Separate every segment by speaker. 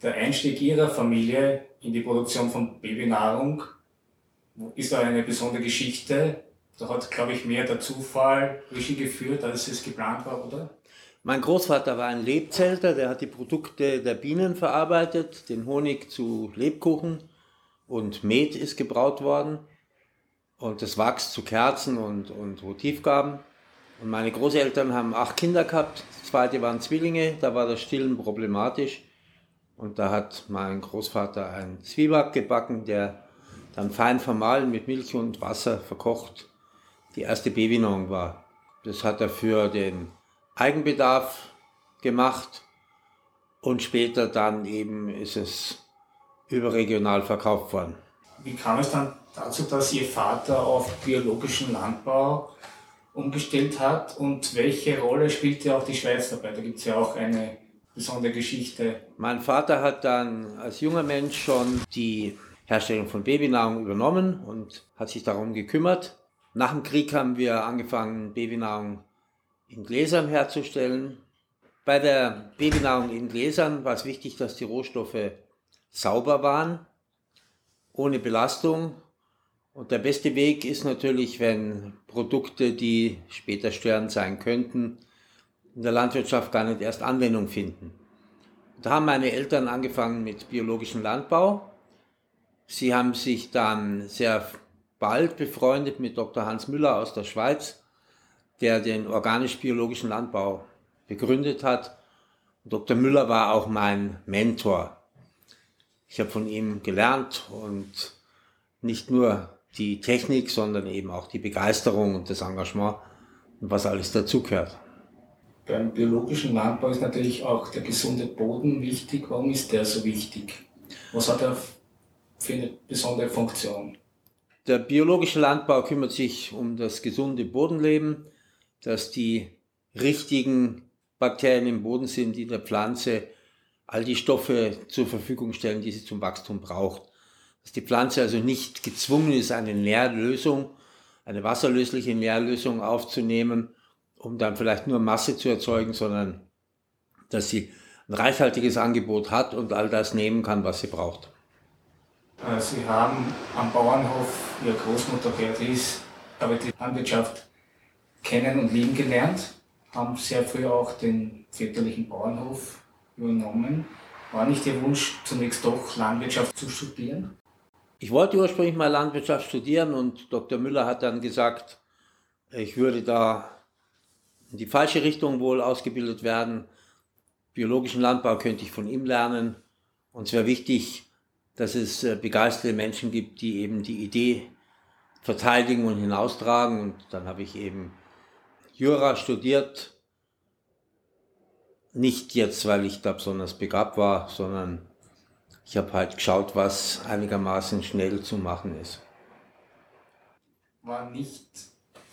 Speaker 1: Der Einstieg Ihrer Familie in die Produktion von Babynahrung ist da eine besondere Geschichte. Da hat, glaube ich, mehr der Zufall Regie geführt, als es geplant war, oder?
Speaker 2: Mein Großvater war ein Lebzelter, der hat die Produkte der Bienen verarbeitet, den Honig zu Lebkuchen und Met ist gebraut worden und das Wachs zu Kerzen und, und Votivgaben. Und meine Großeltern haben acht Kinder gehabt, das zweite waren Zwillinge, da war das Stillen problematisch. Und da hat mein Großvater einen Zwieback gebacken, der dann fein vermahlen mit Milch und Wasser verkocht die erste Babynahrung war. Das hat er für den Eigenbedarf gemacht und später dann eben ist es überregional verkauft worden.
Speaker 1: Wie kam es dann dazu, dass Ihr Vater auf biologischen Landbau umgestellt hat und welche Rolle spielte auch die Schweiz dabei? Da gibt es ja auch eine besondere Geschichte.
Speaker 2: Mein Vater hat dann als junger Mensch schon die Herstellung von Babynahrung übernommen und hat sich darum gekümmert. Nach dem Krieg haben wir angefangen, Babynahrung in Gläsern herzustellen. Bei der Babynahrung in Gläsern war es wichtig, dass die Rohstoffe sauber waren, ohne Belastung. Und der beste Weg ist natürlich, wenn Produkte, die später störend sein könnten, in der Landwirtschaft gar nicht erst Anwendung finden. Da haben meine Eltern angefangen mit biologischem Landbau. Sie haben sich dann sehr bald befreundet mit Dr. Hans Müller aus der Schweiz, der den organisch-biologischen Landbau begründet hat. Dr. Müller war auch mein Mentor. Ich habe von ihm gelernt und nicht nur die Technik, sondern eben auch die Begeisterung und das Engagement und was alles dazugehört.
Speaker 1: Beim biologischen Landbau ist natürlich auch der gesunde Boden wichtig. Warum ist der so wichtig? Was hat er für eine besondere Funktion?
Speaker 2: Der biologische Landbau kümmert sich um das gesunde Bodenleben, dass die richtigen Bakterien im Boden sind, die der Pflanze all die Stoffe zur Verfügung stellen, die sie zum Wachstum braucht. Dass die Pflanze also nicht gezwungen ist, eine Nährlösung, eine wasserlösliche Nährlösung aufzunehmen, um dann vielleicht nur Masse zu erzeugen, sondern dass sie ein reichhaltiges Angebot hat und all das nehmen kann, was sie braucht.
Speaker 1: Äh, sie haben am Bauernhof Ihre Großmutter Beatrice aber die Landwirtschaft kennen und lieben gelernt, haben sehr früh auch den väterlichen Bauernhof übernommen. War nicht Ihr Wunsch, zunächst doch Landwirtschaft zu studieren?
Speaker 2: Ich wollte ursprünglich mal Landwirtschaft studieren und Dr. Müller hat dann gesagt, ich würde da in die falsche Richtung wohl ausgebildet werden. Biologischen Landbau könnte ich von ihm lernen. Und es wäre wichtig, dass es äh, begeisterte Menschen gibt, die eben die Idee verteidigen und hinaustragen. Und dann habe ich eben Jura studiert. Nicht jetzt, weil ich da besonders begabt war, sondern ich habe halt geschaut, was einigermaßen schnell zu machen ist.
Speaker 1: War nicht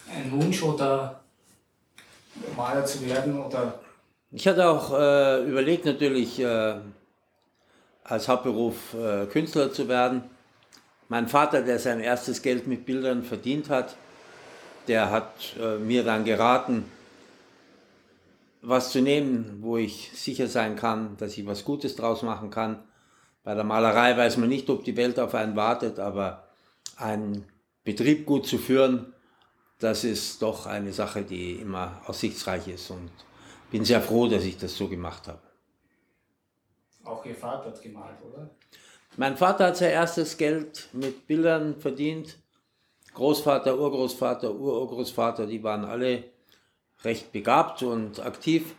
Speaker 1: ein Wunsch oder Maler zu werden oder?
Speaker 2: Ich hatte auch äh, überlegt natürlich, äh, als Hauptberuf äh, Künstler zu werden. Mein Vater, der sein erstes Geld mit Bildern verdient hat, der hat äh, mir dann geraten, was zu nehmen, wo ich sicher sein kann, dass ich was Gutes draus machen kann. Bei der Malerei weiß man nicht, ob die Welt auf einen wartet, aber einen Betrieb gut zu führen, das ist doch eine Sache, die immer aussichtsreich ist und bin sehr froh, dass ich das so gemacht habe.
Speaker 1: Auch Ihr Vater hat gemalt, oder?
Speaker 2: Mein Vater hat sein erstes Geld mit Bildern verdient. Großvater, Urgroßvater, Ururgroßvater, die waren alle recht begabt und aktiv.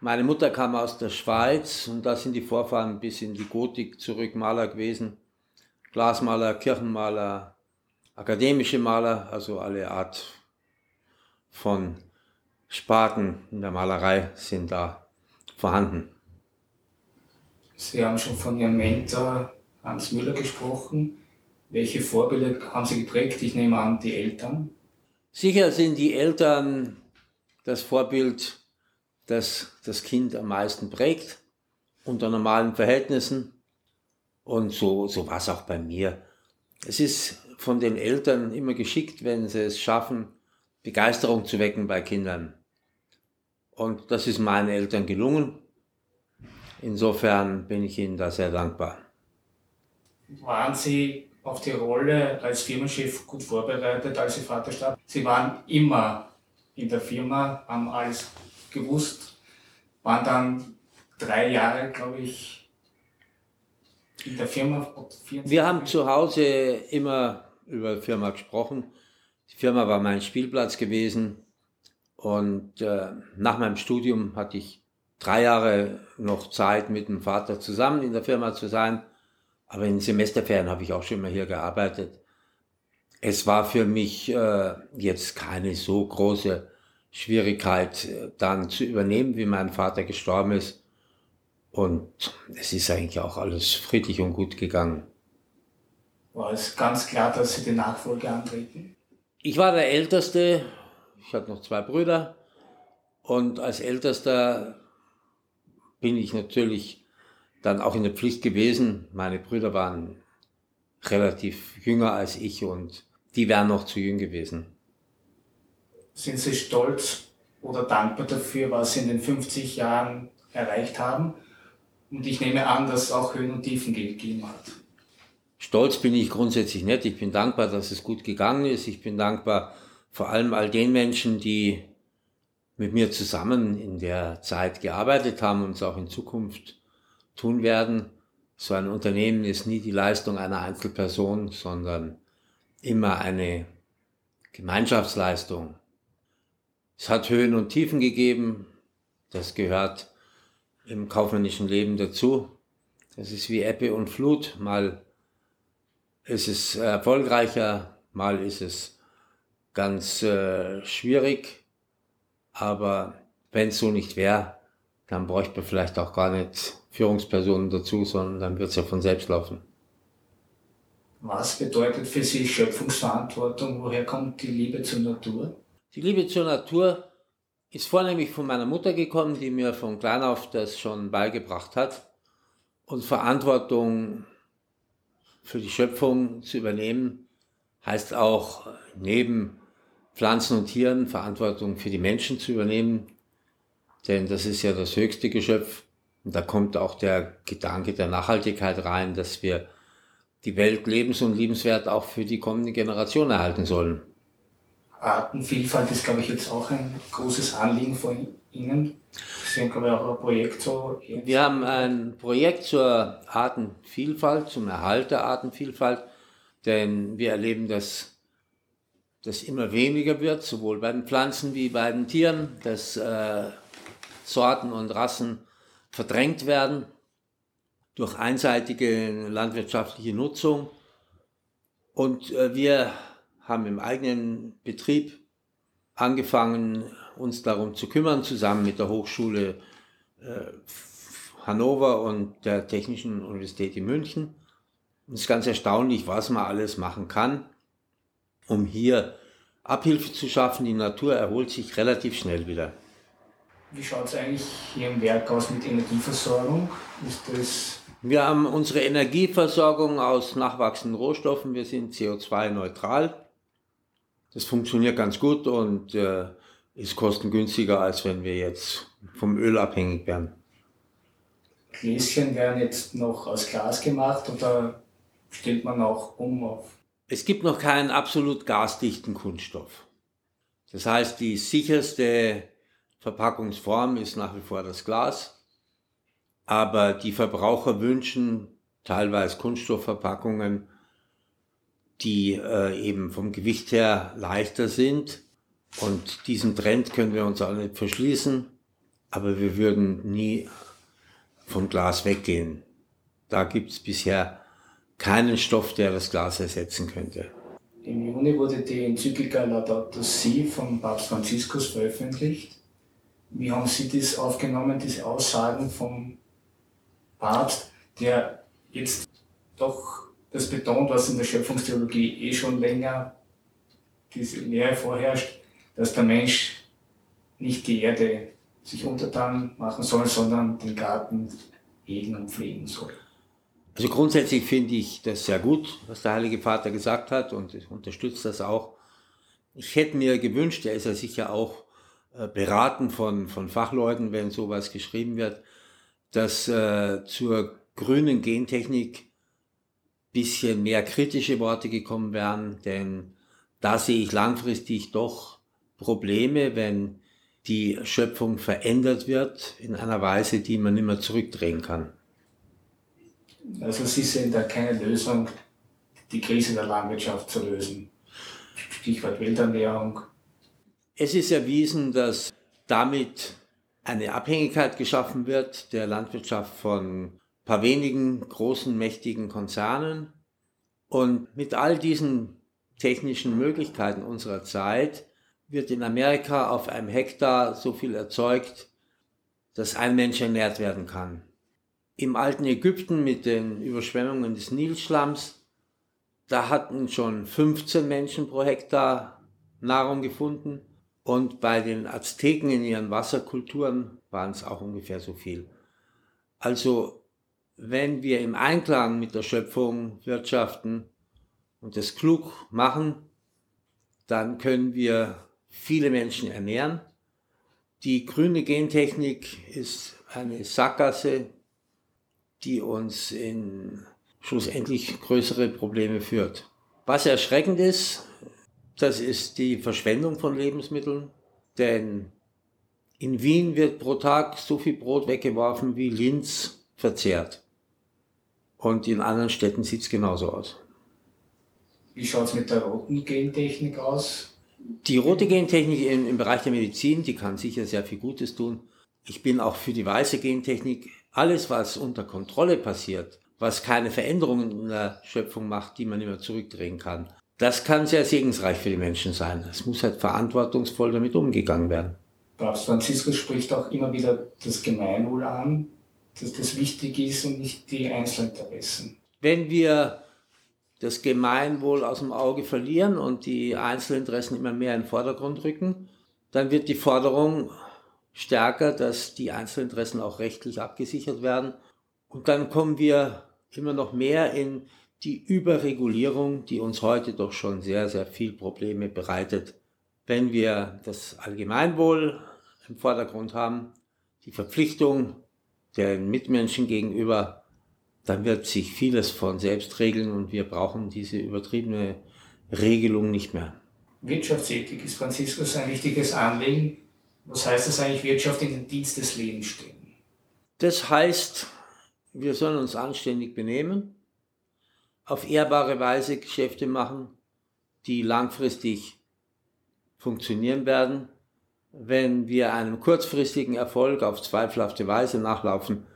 Speaker 2: Meine Mutter kam aus der Schweiz und da sind die Vorfahren bis in die Gotik zurück Maler gewesen. Glasmaler, Kirchenmaler, akademische Maler, also alle Art von Sparten in der Malerei sind da vorhanden.
Speaker 1: Sie haben schon von Ihrem Mentor Hans Müller gesprochen. Welche Vorbilder haben Sie geprägt? Ich nehme an, die Eltern.
Speaker 2: Sicher sind die Eltern das Vorbild, das das Kind am meisten prägt, unter normalen Verhältnissen. Und so, so war es auch bei mir. Es ist von den Eltern immer geschickt, wenn sie es schaffen, Begeisterung zu wecken bei Kindern. Und das ist meinen Eltern gelungen. insofern bin ich Ihnen da sehr dankbar.
Speaker 1: Waren Sie auf die Rolle als Firmenchef gut vorbereitet, als Ihr Vater starb? Sie waren immer in der Firma, haben alles gewusst, waren dann drei Jahre, glaube ich, in der Firma.
Speaker 2: Wir haben zu Hause immer über die Firma gesprochen. Die Firma war mein Spielplatz gewesen und äh, nach meinem Studium hatte ich drei Jahre noch Zeit, mit dem Vater zusammen in der Firma zu sein. Aber in Semesterferien habe ich auch schon mal hier gearbeitet. Es war für mich äh, jetzt keine so große Schwierigkeit, äh, dann zu übernehmen, wie mein Vater gestorben ist. Und es ist eigentlich auch alles friedlich und gut gegangen.
Speaker 1: War es ganz klar, dass Sie die Nachfolge antreten?
Speaker 2: Ich war der Älteste. Ich hatte noch zwei Brüder. Und als Ältester bin ich natürlich dann auch in der Pflicht gewesen. Meine Brüder waren relativ jünger als ich und die wären noch zu jung gewesen.
Speaker 1: Sind Sie stolz oder dankbar dafür, was Sie in den 50 Jahren erreicht haben? Und ich nehme an, dass es auch Höhen und Tiefen gegeben hat.
Speaker 2: Stolz bin ich grundsätzlich nicht. Ich bin dankbar, dass es gut gegangen ist. Ich bin dankbar vor allem all den Menschen, die mit mir zusammen in der Zeit gearbeitet haben und es auch in Zukunft tun werden. So ein Unternehmen ist nie die Leistung einer Einzelperson, sondern immer eine Gemeinschaftsleistung. Es hat Höhen und Tiefen gegeben, das gehört im kaufmännischen Leben dazu. Das ist wie Ebbe und Flut. Mal ist es erfolgreicher, mal ist es ganz äh, schwierig. Aber wenn es so nicht wäre, dann bräuchte man vielleicht auch gar nicht Führungspersonen dazu, sondern dann wird es ja von selbst laufen.
Speaker 1: Was bedeutet für Sie Schöpfungsverantwortung? Woher kommt die Liebe zur Natur?
Speaker 2: Die Liebe zur Natur ist vornehmlich von meiner Mutter gekommen, die mir von klein auf das schon beigebracht hat. Und Verantwortung für die Schöpfung zu übernehmen, heißt auch neben Pflanzen und Tieren Verantwortung für die Menschen zu übernehmen, denn das ist ja das höchste Geschöpf. Und da kommt auch der Gedanke der Nachhaltigkeit rein, dass wir die Welt lebens- und liebenswert auch für die kommende Generation erhalten sollen.
Speaker 1: Artenvielfalt ist, glaube ich, jetzt auch ein großes Anliegen von Ihnen. Sie haben, glaube ich, auch ein Projekt so.
Speaker 2: Wir haben ein Projekt zur Artenvielfalt, zum Erhalt der Artenvielfalt, denn wir erleben, dass das immer weniger wird, sowohl bei den Pflanzen wie bei den Tieren, dass äh, Sorten und Rassen verdrängt werden durch einseitige landwirtschaftliche Nutzung. Und äh, wir haben im eigenen Betrieb angefangen, uns darum zu kümmern, zusammen mit der Hochschule äh, Hannover und der Technischen Universität in München. Und es ist ganz erstaunlich, was man alles machen kann um hier Abhilfe zu schaffen. Die Natur erholt sich relativ schnell wieder.
Speaker 1: Wie schaut es eigentlich hier im Werk aus mit Energieversorgung? Ist das
Speaker 2: wir haben unsere Energieversorgung aus nachwachsenden Rohstoffen. Wir sind CO2-neutral. Das funktioniert ganz gut und äh, ist kostengünstiger, als wenn wir jetzt vom Öl abhängig wären.
Speaker 1: Gläschen werden jetzt noch aus Glas gemacht oder stellt man auch um auf
Speaker 2: es gibt noch keinen absolut gasdichten Kunststoff. Das heißt, die sicherste Verpackungsform ist nach wie vor das Glas. Aber die Verbraucher wünschen teilweise Kunststoffverpackungen, die äh, eben vom Gewicht her leichter sind. Und diesen Trend können wir uns auch nicht verschließen. Aber wir würden nie vom Glas weggehen. Da gibt es bisher keinen Stoff, der das Glas ersetzen könnte.
Speaker 1: Im Juni wurde die Enzyklika Laudato Si von Papst Franziskus veröffentlicht. Wie haben Sie das aufgenommen, diese Aussagen vom Papst, der jetzt doch das betont, was in der Schöpfungstheologie eh schon länger diese Lehre vorherrscht, dass der Mensch nicht die Erde sich untertan machen soll, sondern den Garten hegen und pflegen soll.
Speaker 2: Also grundsätzlich finde ich das sehr gut, was der Heilige Vater gesagt hat und ich unterstütze das auch. Ich hätte mir gewünscht, er ist ja sicher auch äh, beraten von, von Fachleuten, wenn sowas geschrieben wird, dass äh, zur grünen Gentechnik bisschen mehr kritische Worte gekommen wären, denn da sehe ich langfristig doch Probleme, wenn die Schöpfung verändert wird in einer Weise, die man nicht mehr zurückdrehen kann.
Speaker 1: Also Sie sehen da keine Lösung, die Krise der Landwirtschaft zu lösen. Stichwort Welternährung.
Speaker 2: Es ist erwiesen, dass damit eine Abhängigkeit geschaffen wird der Landwirtschaft von paar wenigen großen, mächtigen Konzernen. Und mit all diesen technischen Möglichkeiten unserer Zeit wird in Amerika auf einem Hektar so viel erzeugt, dass ein Mensch ernährt werden kann. Im alten Ägypten mit den Überschwemmungen des Nilschlamms, da hatten schon 15 Menschen pro Hektar Nahrung gefunden und bei den Azteken in ihren Wasserkulturen waren es auch ungefähr so viel. Also wenn wir im Einklang mit der Schöpfung wirtschaften und das klug machen, dann können wir viele Menschen ernähren. Die grüne Gentechnik ist eine Sackgasse, die uns in schlussendlich größere Probleme führt. Was erschreckend ist, das ist die Verschwendung von Lebensmitteln, denn in Wien wird pro Tag so viel Brot weggeworfen, wie Linz verzehrt. Und in anderen Städten sieht es genauso aus.
Speaker 1: Wie schaut es mit der roten Gentechnik aus?
Speaker 2: Die rote Gentechnik im, im Bereich der Medizin, die kann sicher sehr viel Gutes tun. Ich bin auch für die weiße Gentechnik. Alles, was unter Kontrolle passiert, was keine Veränderungen in der Schöpfung macht, die man immer zurückdrehen kann, das kann sehr segensreich für die Menschen sein. Es muss halt verantwortungsvoll damit umgegangen werden.
Speaker 1: Papst Franziskus spricht auch immer wieder das Gemeinwohl an, dass das wichtig ist und nicht die Einzelinteressen.
Speaker 2: Wenn wir das Gemeinwohl aus dem Auge verlieren und die Einzelinteressen immer mehr in den Vordergrund rücken, dann wird die Forderung stärker, dass die Einzelinteressen auch rechtlich abgesichert werden. Und dann kommen wir immer noch mehr in die Überregulierung, die uns heute doch schon sehr, sehr viel Probleme bereitet. Wenn wir das Allgemeinwohl im Vordergrund haben, die Verpflichtung der Mitmenschen gegenüber, dann wird sich vieles von selbst regeln und wir brauchen diese übertriebene Regelung nicht mehr.
Speaker 1: Wirtschaftsethik ist Franziskus ein wichtiges Anliegen. Was heißt das eigentlich, Wirtschaft in den Dienst des Lebens stehen?
Speaker 2: Das heißt, wir sollen uns anständig benehmen, auf ehrbare Weise Geschäfte machen, die langfristig funktionieren werden. Wenn wir einem kurzfristigen Erfolg auf zweifelhafte Weise nachlaufen,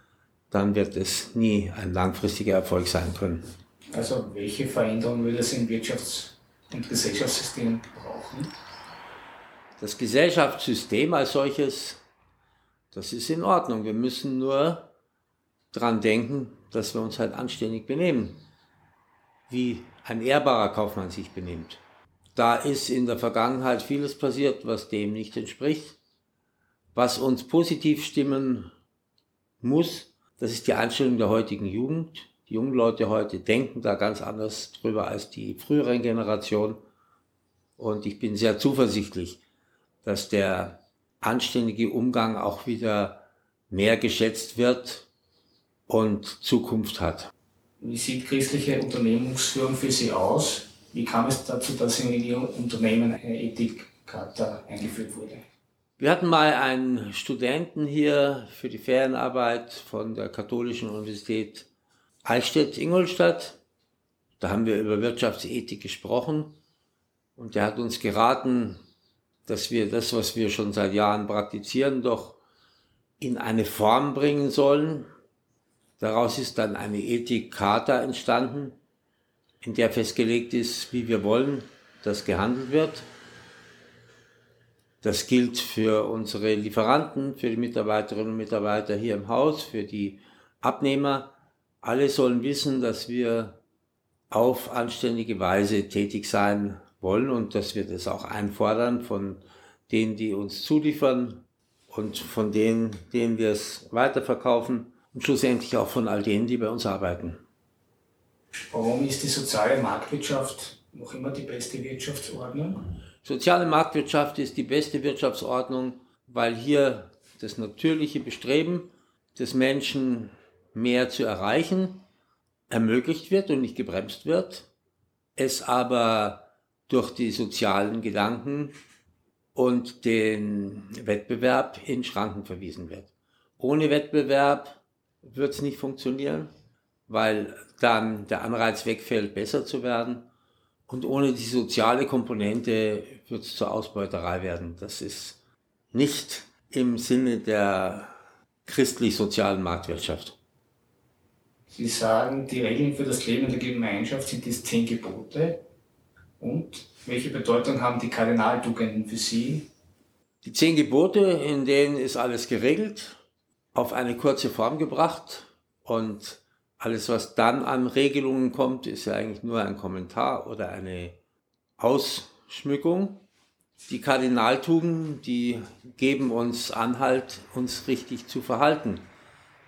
Speaker 2: dann wird es nie ein langfristiger Erfolg sein können.
Speaker 1: Also welche Veränderungen würde es im Wirtschafts- und Gesellschaftssystem brauchen?
Speaker 2: Das Gesellschaftssystem als solches, das ist in Ordnung. Wir müssen nur daran denken, dass wir uns halt anständig benehmen, wie ein ehrbarer Kaufmann sich benimmt. Da ist in der Vergangenheit vieles passiert, was dem nicht entspricht. Was uns positiv stimmen muss, das ist die Einstellung der heutigen Jugend. Die jungen Leute heute denken da ganz anders drüber als die früheren Generationen. Und ich bin sehr zuversichtlich, dass der anständige Umgang auch wieder mehr geschätzt wird und Zukunft hat.
Speaker 1: Wie sieht christliche Unternehmensführung für Sie aus? Wie kam es dazu, dass in Ihr Unternehmen eine Ethikkarte eingeführt wurde?
Speaker 2: Wir hatten mal einen Studenten hier für die Ferienarbeit von der Katholischen Universität Eichstätt-Ingolstadt. Da haben wir über Wirtschaftsethik gesprochen und der hat uns geraten, dass wir das, was wir schon seit Jahren praktizieren, doch in eine Form bringen sollen. Daraus ist dann eine Ethik-Charta entstanden, in der festgelegt ist, wie wir wollen, dass gehandelt wird. Das gilt für unsere Lieferanten, für die Mitarbeiterinnen und Mitarbeiter hier im Haus, für die Abnehmer. Alle sollen wissen, dass wir auf anständige Weise tätig sein wollen und dass wir das auch einfordern von denen, die uns zuliefern und von denen, denen wir es weiterverkaufen und schlussendlich auch von all denen, die bei uns arbeiten.
Speaker 1: Warum ist die soziale Marktwirtschaft noch immer die beste Wirtschaftsordnung?
Speaker 2: Soziale Marktwirtschaft ist die beste Wirtschaftsordnung, weil hier das natürliche Bestreben des Menschen mehr zu erreichen ermöglicht wird und nicht gebremst wird, es aber durch die sozialen Gedanken und den Wettbewerb in Schranken verwiesen wird. Ohne Wettbewerb wird es nicht funktionieren, weil dann der Anreiz wegfällt, besser zu werden. Und ohne die soziale Komponente wird es zur Ausbeuterei werden. Das ist nicht im Sinne der christlich-sozialen Marktwirtschaft.
Speaker 1: Sie sagen, die Regeln für das Leben in der Gemeinschaft sind die zehn Gebote. Und welche Bedeutung haben die Kardinaltugenden für Sie?
Speaker 2: Die zehn Gebote, in denen ist alles geregelt, auf eine kurze Form gebracht und alles, was dann an Regelungen kommt, ist ja eigentlich nur ein Kommentar oder eine Ausschmückung. Die Kardinaltugenden, die geben uns Anhalt, uns richtig zu verhalten.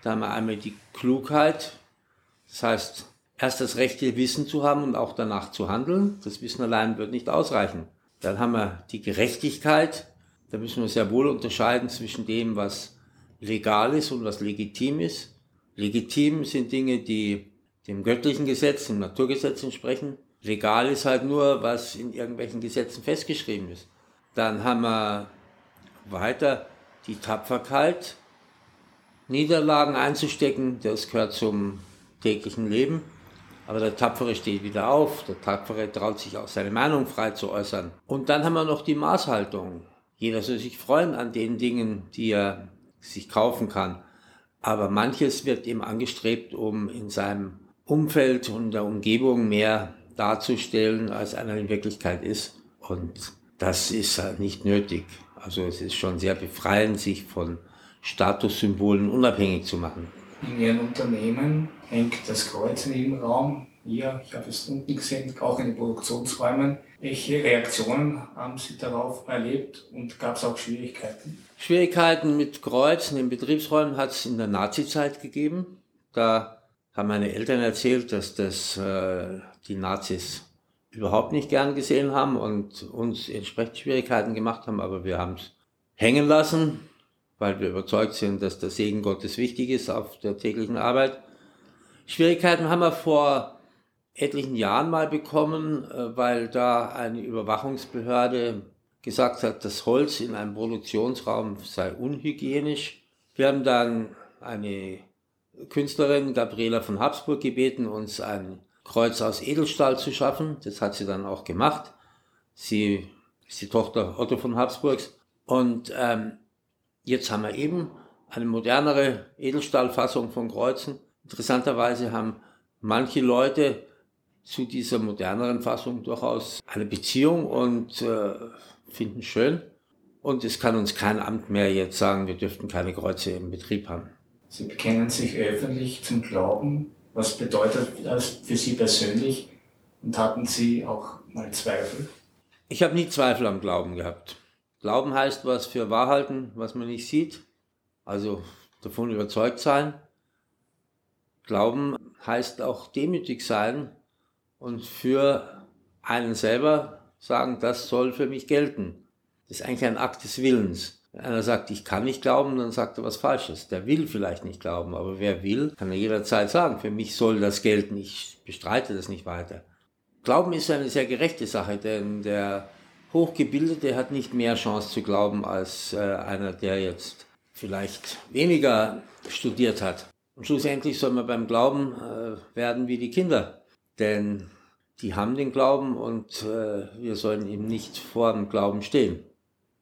Speaker 2: Da haben wir einmal die Klugheit, das heißt, erst das rechte Wissen zu haben und auch danach zu handeln. Das Wissen allein wird nicht ausreichen. Dann haben wir die Gerechtigkeit. Da müssen wir sehr wohl unterscheiden zwischen dem, was legal ist und was legitim ist. Legitim sind Dinge, die dem göttlichen Gesetz, dem Naturgesetz entsprechen. Legal ist halt nur, was in irgendwelchen Gesetzen festgeschrieben ist. Dann haben wir weiter die Tapferkeit, Niederlagen einzustecken, das gehört zum täglichen Leben. Aber der Tapfere steht wieder auf, der Tapfere traut sich auch seine Meinung frei zu äußern. Und dann haben wir noch die Maßhaltung. Jeder soll sich freuen an den Dingen, die er sich kaufen kann. Aber manches wird ihm angestrebt, um in seinem Umfeld und der Umgebung mehr darzustellen, als einer in Wirklichkeit ist. Und das ist halt nicht nötig. Also es ist schon sehr befreiend, sich von Statussymbolen unabhängig zu machen.
Speaker 1: In Ihren Unternehmen hängt das Kreuz in jedem Raum. Hier, ich habe es unten gesehen, auch in den Produktionsräumen. Welche Reaktionen haben Sie darauf erlebt und gab es auch Schwierigkeiten?
Speaker 2: Schwierigkeiten mit Kreuzen in Betriebsräumen hat es in der Nazizeit gegeben. Da haben meine Eltern erzählt, dass das äh, die Nazis überhaupt nicht gern gesehen haben und uns entsprechend Schwierigkeiten gemacht haben, aber wir haben es hängen lassen weil wir überzeugt sind, dass der Segen Gottes wichtig ist auf der täglichen Arbeit. Schwierigkeiten haben wir vor etlichen Jahren mal bekommen, äh, weil da eine Überwachungsbehörde gesagt hat, das Holz in einem Produktionsraum sei unhygienisch. Wir haben dann eine Künstlerin, Gabriela von Habsburg, gebeten, uns ein Kreuz aus Edelstahl zu schaffen. Das hat sie dann auch gemacht. Sie ist die Tochter Otto von Habsburgs. Und ähm, Jetzt haben wir eben eine modernere Edelstahlfassung von Kreuzen. Interessanterweise haben manche Leute zu dieser moderneren Fassung durchaus eine Beziehung und äh, finden schön. Und es kann uns kein Amt mehr jetzt sagen, wir dürften keine Kreuze im Betrieb haben.
Speaker 1: Sie bekennen sich öffentlich zum Glauben. Was bedeutet das für Sie persönlich? Und hatten Sie auch mal Zweifel?
Speaker 2: Ich habe nie Zweifel am Glauben gehabt. Glauben heißt was für wahrhalten, was man nicht sieht, also davon überzeugt sein. Glauben heißt auch demütig sein und für einen selber sagen, das soll für mich gelten. Das ist eigentlich ein Akt des Willens. Wenn einer sagt, ich kann nicht glauben, dann sagt er was Falsches. Der will vielleicht nicht glauben, aber wer will, kann er jederzeit sagen, für mich soll das gelten, ich bestreite das nicht weiter. Glauben ist eine sehr gerechte Sache, denn der Hochgebildete hat nicht mehr Chance zu glauben als äh, einer, der jetzt vielleicht weniger studiert hat. Und schlussendlich soll man beim Glauben äh, werden wie die Kinder, denn die haben den Glauben und äh, wir sollen ihm nicht vor dem Glauben stehen.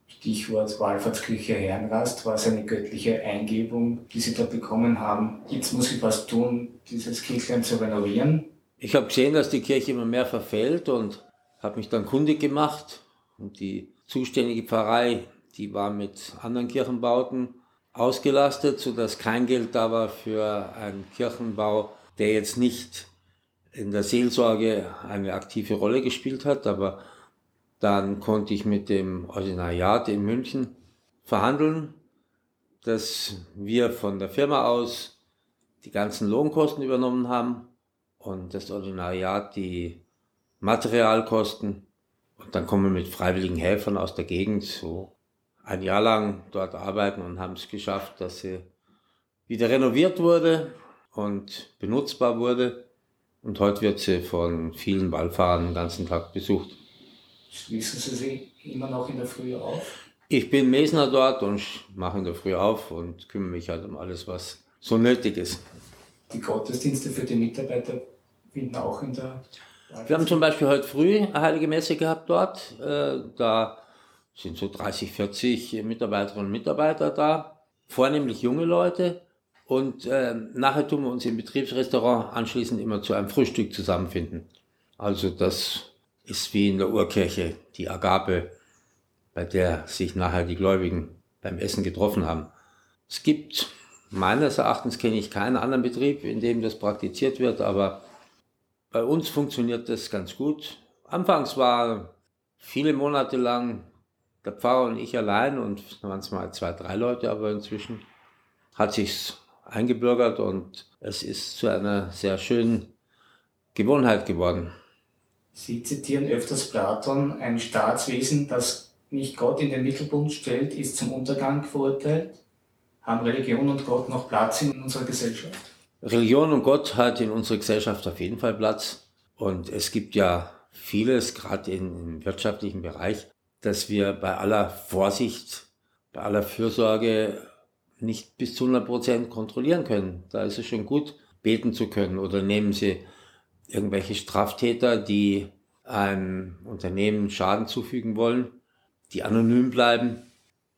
Speaker 1: Stichwort Wallfahrtskirche Herrenrast war es eine göttliche Eingebung, die Sie da bekommen haben. Jetzt muss ich was tun, dieses Kirchlein zu renovieren.
Speaker 2: Ich habe gesehen, dass die Kirche immer mehr verfällt und habe mich dann kundig gemacht und die zuständige Pfarrei, die war mit anderen Kirchenbauten ausgelastet, sodass kein Geld da war für einen Kirchenbau, der jetzt nicht in der Seelsorge eine aktive Rolle gespielt hat. Aber dann konnte ich mit dem Ordinariat in München verhandeln, dass wir von der Firma aus die ganzen Lohnkosten übernommen haben und das Ordinariat die Materialkosten und dann kommen wir mit freiwilligen Helfern aus der Gegend so ein Jahr lang dort arbeiten und haben es geschafft, dass sie wieder renoviert wurde und benutzbar wurde. Und heute wird sie von vielen Wallfahrern den ganzen Tag besucht.
Speaker 1: Schließen Sie sie immer noch in der Früh auf?
Speaker 2: Ich bin Mesner dort und mache in der Früh auf und kümmere mich halt um alles, was so nötig ist.
Speaker 1: Die Gottesdienste für die Mitarbeiter finden auch in der.
Speaker 2: Wir haben zum Beispiel heute früh eine heilige Messe gehabt dort. Äh, da sind so 30, 40 Mitarbeiterinnen und Mitarbeiter da, vornehmlich junge Leute. Und äh, nachher tun wir uns im Betriebsrestaurant anschließend immer zu einem Frühstück zusammenfinden. Also das ist wie in der Urkirche, die Agape bei der sich nachher die Gläubigen beim Essen getroffen haben. Es gibt, meines Erachtens kenne ich keinen anderen Betrieb, in dem das praktiziert wird, aber bei uns funktioniert das ganz gut. Anfangs war viele Monate lang der Pfarrer und ich allein und manchmal zwei, drei Leute, aber inzwischen hat sich's eingebürgert und es ist zu einer sehr schönen Gewohnheit geworden.
Speaker 1: Sie zitieren öfters Platon, ein Staatswesen, das nicht Gott in den Mittelpunkt stellt, ist zum Untergang verurteilt? Haben Religion und Gott noch Platz in unserer Gesellschaft?
Speaker 2: Religion und Gott hat in unserer Gesellschaft auf jeden Fall Platz. Und es gibt ja vieles, gerade im wirtschaftlichen Bereich, dass wir bei aller Vorsicht, bei aller Fürsorge nicht bis zu 100 Prozent kontrollieren können. Da ist es schon gut, beten zu können. Oder nehmen Sie irgendwelche Straftäter, die einem Unternehmen Schaden zufügen wollen die anonym bleiben.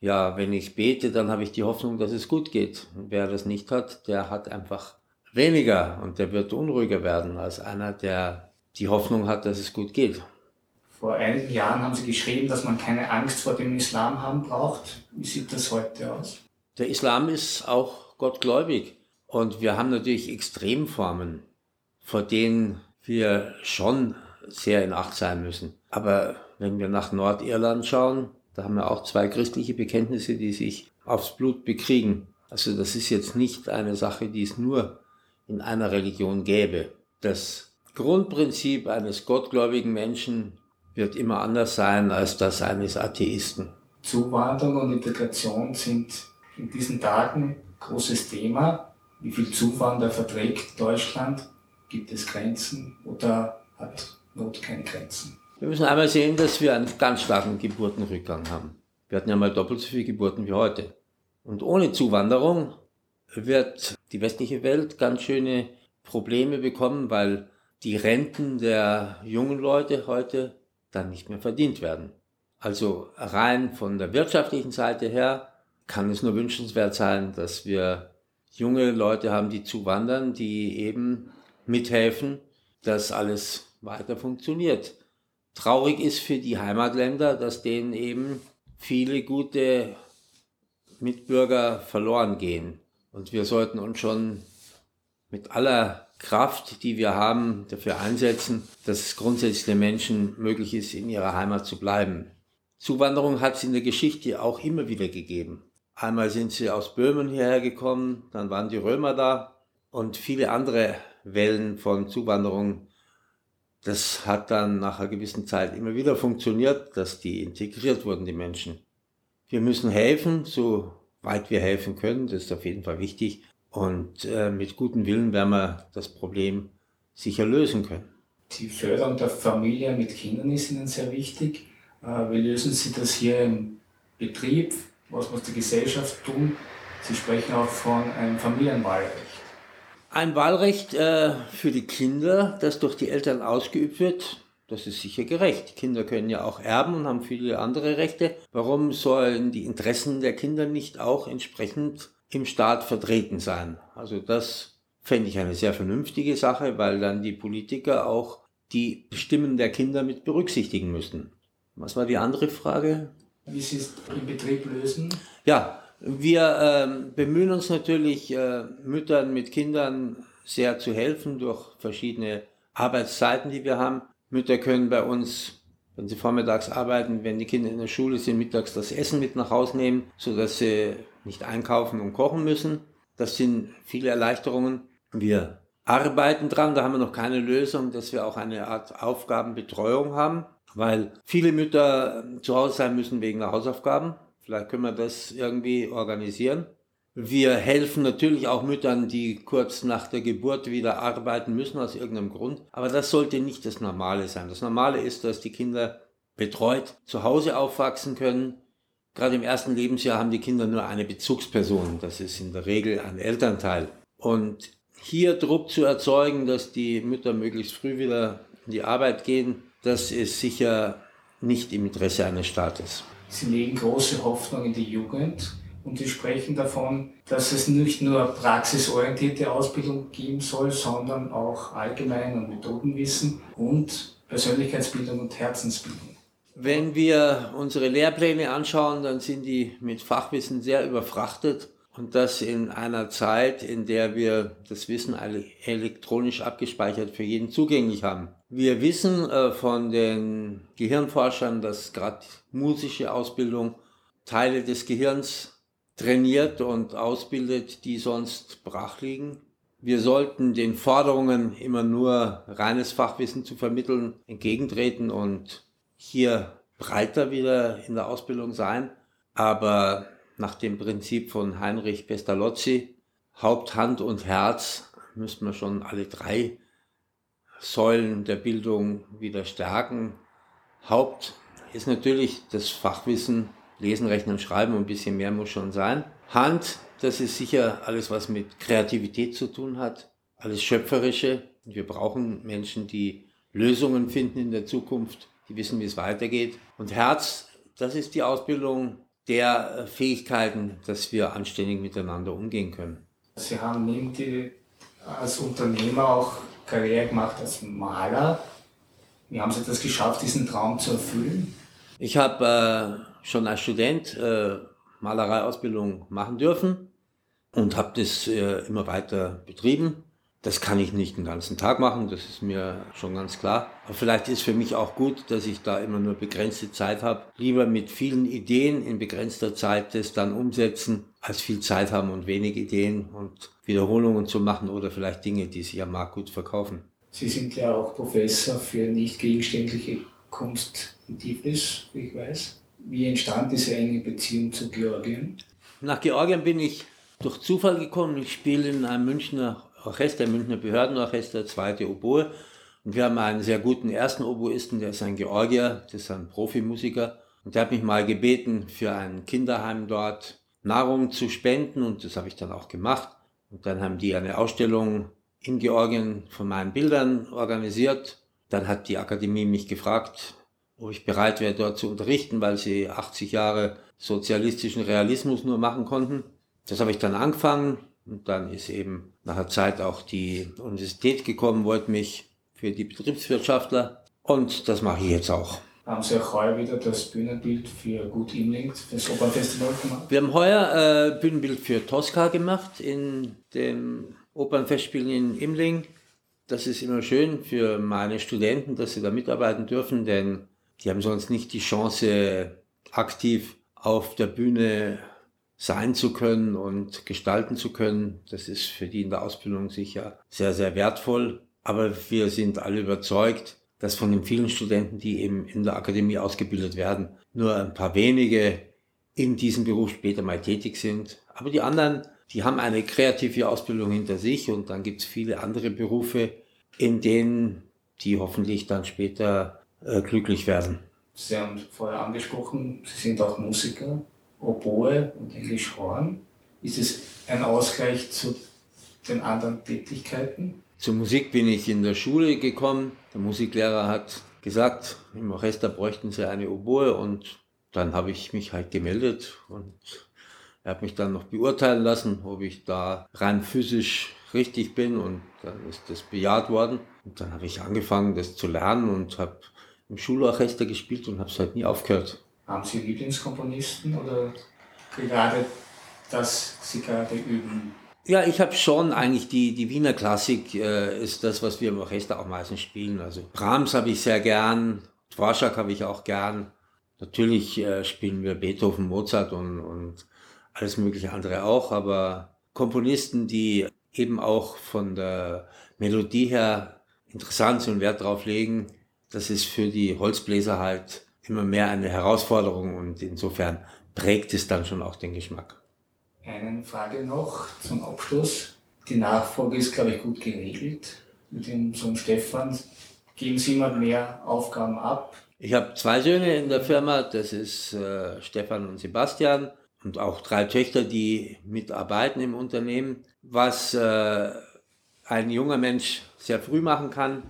Speaker 2: Ja, wenn ich bete, dann habe ich die Hoffnung, dass es gut geht. Wer das nicht hat, der hat einfach weniger und der wird unruhiger werden als einer, der die Hoffnung hat, dass es gut geht.
Speaker 1: Vor einigen Jahren haben Sie geschrieben, dass man keine Angst vor dem Islam haben braucht. Wie sieht das heute aus?
Speaker 2: Der Islam ist auch gottgläubig. Und wir haben natürlich Extremformen, vor denen wir schon sehr in Acht sein müssen. Aber wenn wir nach Nordirland schauen, da haben wir auch zwei christliche Bekenntnisse, die sich aufs Blut bekriegen. Also das ist jetzt nicht eine Sache, die es nur in einer Religion gäbe. Das Grundprinzip eines gottgläubigen Menschen wird immer anders sein als das eines Atheisten.
Speaker 1: Zuwanderung und Integration sind in diesen Tagen großes Thema. Wie viel Zuwanderer verträgt Deutschland? Gibt es Grenzen oder hat Not keine Grenzen?
Speaker 2: Wir müssen einmal sehen, dass wir einen ganz starken Geburtenrückgang haben. Wir hatten ja mal doppelt so viele Geburten wie heute. Und ohne Zuwanderung wird die westliche Welt ganz schöne Probleme bekommen, weil die Renten der jungen Leute heute dann nicht mehr verdient werden. Also rein von der wirtschaftlichen Seite her kann es nur wünschenswert sein, dass wir junge Leute haben, die zuwandern, die eben mithelfen, dass alles weiter funktioniert. Traurig ist für die Heimatländer, dass denen eben viele gute Mitbürger verloren gehen. Und wir sollten uns schon mit aller Kraft, die wir haben, dafür einsetzen, dass es grundsätzlich den Menschen möglich ist, in ihrer Heimat zu bleiben. Zuwanderung hat es in der Geschichte auch immer wieder gegeben. Einmal sind sie aus Böhmen hierher gekommen, dann waren die Römer da und viele andere Wellen von Zuwanderung das hat dann nach einer gewissen Zeit immer wieder funktioniert, dass die integriert wurden, die Menschen. Wir müssen helfen, so weit wir helfen können, das ist auf jeden Fall wichtig. Und äh, mit gutem Willen werden wir das Problem sicher lösen können.
Speaker 1: Die Förderung der Familie mit Kindern ist Ihnen sehr wichtig. Äh, wie lösen Sie das hier im Betrieb? Was muss die Gesellschaft tun? Sie sprechen auch von einem Familienwahlrecht.
Speaker 2: Ein Wahlrecht äh, für die Kinder, das durch die Eltern ausgeübt wird, das ist sicher gerecht. Kinder können ja auch erben und haben viele andere Rechte. Warum sollen die Interessen der Kinder nicht auch entsprechend im Staat vertreten sein? Also das fände ich eine sehr vernünftige Sache, weil dann die Politiker auch die Stimmen der Kinder mit berücksichtigen müssen. Was war die andere Frage?
Speaker 1: Wie Sie es im Betrieb lösen?
Speaker 2: Ja, wir ähm, bemühen uns natürlich, äh, Müttern mit Kindern sehr zu helfen durch verschiedene Arbeitszeiten, die wir haben. Mütter können bei uns, wenn sie vormittags arbeiten, wenn die Kinder in der Schule sind, mittags das Essen mit nach Hause nehmen, sodass sie nicht einkaufen und kochen müssen. Das sind viele Erleichterungen. Wir arbeiten dran, da haben wir noch keine Lösung, dass wir auch eine Art Aufgabenbetreuung haben, weil viele Mütter zu Hause sein müssen wegen der Hausaufgaben. Vielleicht können wir das irgendwie organisieren. Wir helfen natürlich auch Müttern, die kurz nach der Geburt wieder arbeiten müssen aus irgendeinem Grund. Aber das sollte nicht das Normale sein. Das Normale ist, dass die Kinder betreut zu Hause aufwachsen können. Gerade im ersten Lebensjahr haben die Kinder nur eine Bezugsperson. Das ist in der Regel ein Elternteil. Und hier Druck zu erzeugen, dass die Mütter möglichst früh wieder in die Arbeit gehen, das ist sicher nicht im Interesse eines Staates.
Speaker 1: Sie legen große Hoffnung in die Jugend und Sie sprechen davon, dass es nicht nur praxisorientierte Ausbildung geben soll, sondern auch Allgemein- und Methodenwissen und Persönlichkeitsbildung und Herzensbildung.
Speaker 2: Wenn wir unsere Lehrpläne anschauen, dann sind die mit Fachwissen sehr überfrachtet und das in einer Zeit, in der wir das Wissen elektronisch abgespeichert für jeden zugänglich haben. Wir wissen äh, von den Gehirnforschern, dass gerade musische Ausbildung Teile des Gehirns trainiert und ausbildet, die sonst brach liegen. Wir sollten den Forderungen, immer nur reines Fachwissen zu vermitteln, entgegentreten und hier breiter wieder in der Ausbildung sein. Aber nach dem Prinzip von Heinrich Pestalozzi, Haupt, Hand und Herz, müssten wir schon alle drei Säulen der Bildung wieder stärken. Haupt ist natürlich das Fachwissen, Lesen, Rechnen, Schreiben, ein bisschen mehr muss schon sein. Hand, das ist sicher alles, was mit Kreativität zu tun hat, alles Schöpferische. Wir brauchen Menschen, die Lösungen finden in der Zukunft, die wissen, wie es weitergeht. Und Herz, das ist die Ausbildung der Fähigkeiten, dass wir anständig miteinander umgehen können.
Speaker 1: Sie haben neben die, als Unternehmer auch Karriere gemacht als Maler. Wie haben Sie das geschafft, diesen Traum zu erfüllen?
Speaker 2: Ich habe äh, schon als Student äh, Malereiausbildung machen dürfen und habe das äh, immer weiter betrieben. Das kann ich nicht den ganzen Tag machen, das ist mir schon ganz klar. Aber vielleicht ist für mich auch gut, dass ich da immer nur begrenzte Zeit habe. Lieber mit vielen Ideen in begrenzter Zeit das dann umsetzen, als viel Zeit haben und wenig Ideen und Wiederholungen zu machen oder vielleicht Dinge, die sich am Markt gut verkaufen.
Speaker 1: Sie sind ja auch Professor für nicht gegenständliche Kunst in Tiflis, wie ich weiß. Wie entstand diese enge Beziehung zu Georgien?
Speaker 2: Nach Georgien bin ich durch Zufall gekommen. Ich spiele in einem Münchner Orchester, Münchner Behördenorchester, zweite Oboe. Und wir haben einen sehr guten ersten Oboisten, der ist ein Georgier, das ist ein Profimusiker. Und der hat mich mal gebeten, für ein Kinderheim dort Nahrung zu spenden und das habe ich dann auch gemacht. Und dann haben die eine Ausstellung in Georgien von meinen Bildern organisiert. Dann hat die Akademie mich gefragt, ob ich bereit wäre, dort zu unterrichten, weil sie 80 Jahre sozialistischen Realismus nur machen konnten. Das habe ich dann angefangen und dann ist eben nach der Zeit auch die Universität gekommen, wollte mich für die Betriebswirtschaftler und das mache ich jetzt auch.
Speaker 1: Haben Sie auch heuer wieder das Bühnenbild für Gut Imling, für das Opernfestival gemacht?
Speaker 2: Wir haben heuer äh, Bühnenbild für Tosca gemacht in dem Opernfestspiel in Imling. Das ist immer schön für meine Studenten, dass sie da mitarbeiten dürfen, denn die haben sonst nicht die Chance, aktiv auf der Bühne sein zu können und gestalten zu können. Das ist für die in der Ausbildung sicher sehr, sehr wertvoll. Aber wir sind alle überzeugt, dass von den vielen Studenten, die eben in der Akademie ausgebildet werden, nur ein paar wenige in diesem Beruf später mal tätig sind. Aber die anderen, die haben eine kreative Ausbildung hinter sich und dann gibt es viele andere Berufe, in denen die hoffentlich dann später äh, glücklich werden.
Speaker 1: Sie haben vorher angesprochen, Sie sind auch Musiker. Oboe und Englisch Horn. Ist es ein Ausgleich zu den anderen Tätigkeiten?
Speaker 2: Zur Musik bin ich in der Schule gekommen. Der Musiklehrer hat gesagt, im Orchester bräuchten sie eine Oboe und dann habe ich mich halt gemeldet und er hat mich dann noch beurteilen lassen, ob ich da rein physisch richtig bin und dann ist das bejaht worden. Und dann habe ich angefangen, das zu lernen und habe im Schulorchester gespielt und habe es halt nie aufgehört.
Speaker 1: Haben Sie Lieblingskomponisten oder gerade das Sie gerade üben?
Speaker 2: Ja, ich habe schon eigentlich die, die Wiener Klassik äh, ist das, was wir im Orchester auch meistens spielen. Also Brahms habe ich sehr gern, Dvorak habe ich auch gern. Natürlich äh, spielen wir Beethoven, Mozart und, und alles mögliche andere auch, aber Komponisten, die eben auch von der Melodie her interessant sind und Wert drauf legen, das ist für die Holzbläser halt immer mehr eine Herausforderung und insofern prägt es dann schon auch den Geschmack.
Speaker 1: Eine Frage noch zum Abschluss. Die Nachfolge ist, glaube ich, gut geregelt mit dem Sohn Stefan. Geben Sie immer mehr Aufgaben ab?
Speaker 2: Ich habe zwei Söhne in der Firma, das ist äh, Stefan und Sebastian und auch drei Töchter, die mitarbeiten im Unternehmen. Was äh, ein junger Mensch sehr früh machen kann,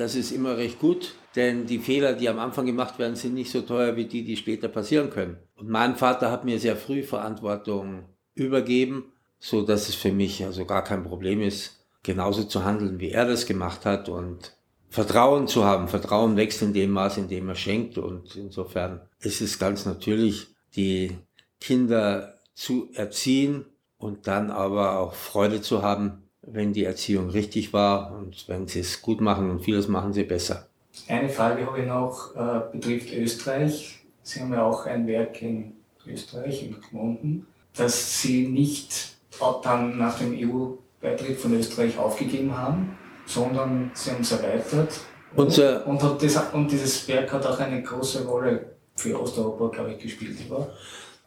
Speaker 2: das ist immer recht gut, denn die Fehler, die am Anfang gemacht werden, sind nicht so teuer wie die, die später passieren können. Und mein Vater hat mir sehr früh Verantwortung übergeben, so dass es für mich also gar kein Problem ist, genauso zu handeln, wie er das gemacht hat und Vertrauen zu haben. Vertrauen wächst in dem Maß, in dem er schenkt und insofern ist es ganz natürlich, die Kinder zu erziehen und dann aber auch Freude zu haben, wenn die Erziehung richtig war und wenn sie es gut machen und vieles machen sie besser.
Speaker 1: Eine Frage habe ich noch, äh, betrifft Österreich. Sie haben ja auch ein Werk in Österreich, in Gmunden, das Sie nicht dann nach dem EU-Beitritt von Österreich aufgegeben haben, sondern Sie haben es erweitert. Unser und, und, das, und dieses Werk hat auch eine große Rolle für Osteuropa, glaube ich, gespielt, oder?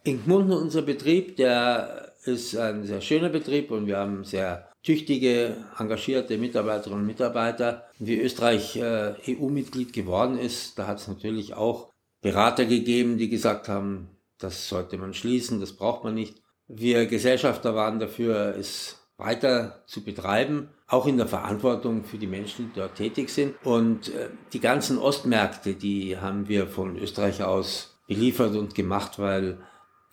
Speaker 2: In Gmunden, unser Betrieb, der ist ein sehr schöner Betrieb und wir haben sehr tüchtige, engagierte Mitarbeiterinnen und Mitarbeiter. Wie Österreich äh, EU-Mitglied geworden ist, da hat es natürlich auch Berater gegeben, die gesagt haben, das sollte man schließen, das braucht man nicht. Wir Gesellschafter waren dafür, es weiter zu betreiben, auch in der Verantwortung für die Menschen, die dort tätig sind. Und äh, die ganzen Ostmärkte, die haben wir von Österreich aus beliefert und gemacht, weil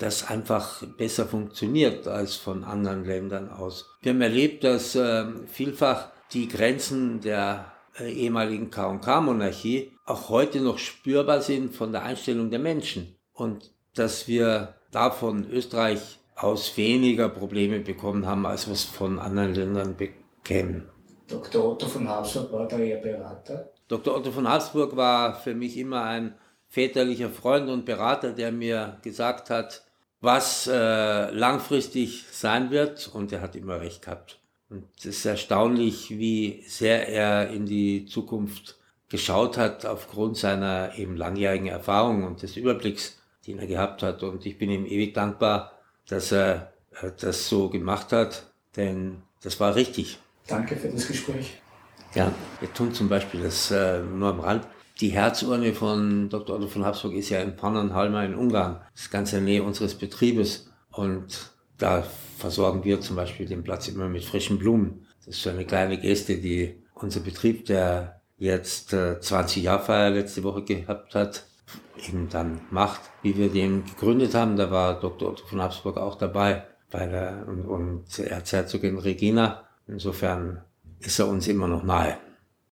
Speaker 2: das einfach besser funktioniert als von anderen Ländern aus. Wir haben erlebt, dass äh, vielfach die Grenzen der äh, ehemaligen K&K-Monarchie auch heute noch spürbar sind von der Einstellung der Menschen und dass wir davon Österreich aus weniger Probleme bekommen haben, als wir es von anderen Ländern bekämen.
Speaker 1: Dr. Otto von Habsburg war da Ihr Berater?
Speaker 2: Dr. Otto von Habsburg war für mich immer ein väterlicher Freund und Berater, der mir gesagt hat, was äh, langfristig sein wird und er hat immer recht gehabt. Und es ist erstaunlich, wie sehr er in die Zukunft geschaut hat aufgrund seiner eben langjährigen Erfahrung und des Überblicks, den er gehabt hat. Und ich bin ihm ewig dankbar, dass er äh, das so gemacht hat, denn das war richtig.
Speaker 1: Danke für das Gespräch.
Speaker 2: Ja, wir tun zum Beispiel das äh, nur am Rand die Herzurne von Dr. Otto von Habsburg ist ja in Pannonhalma in Ungarn. Das ist ganz in der Nähe unseres Betriebes. Und da versorgen wir zum Beispiel den Platz immer mit frischen Blumen. Das ist so eine kleine Geste, die unser Betrieb, der jetzt äh, 20 Jahre Feier letzte Woche gehabt hat, eben dann macht. Wie wir den gegründet haben, da war Dr. Otto von Habsburg auch dabei, weil er, und, und Erzherzogin Regina. Insofern ist er uns immer noch nahe.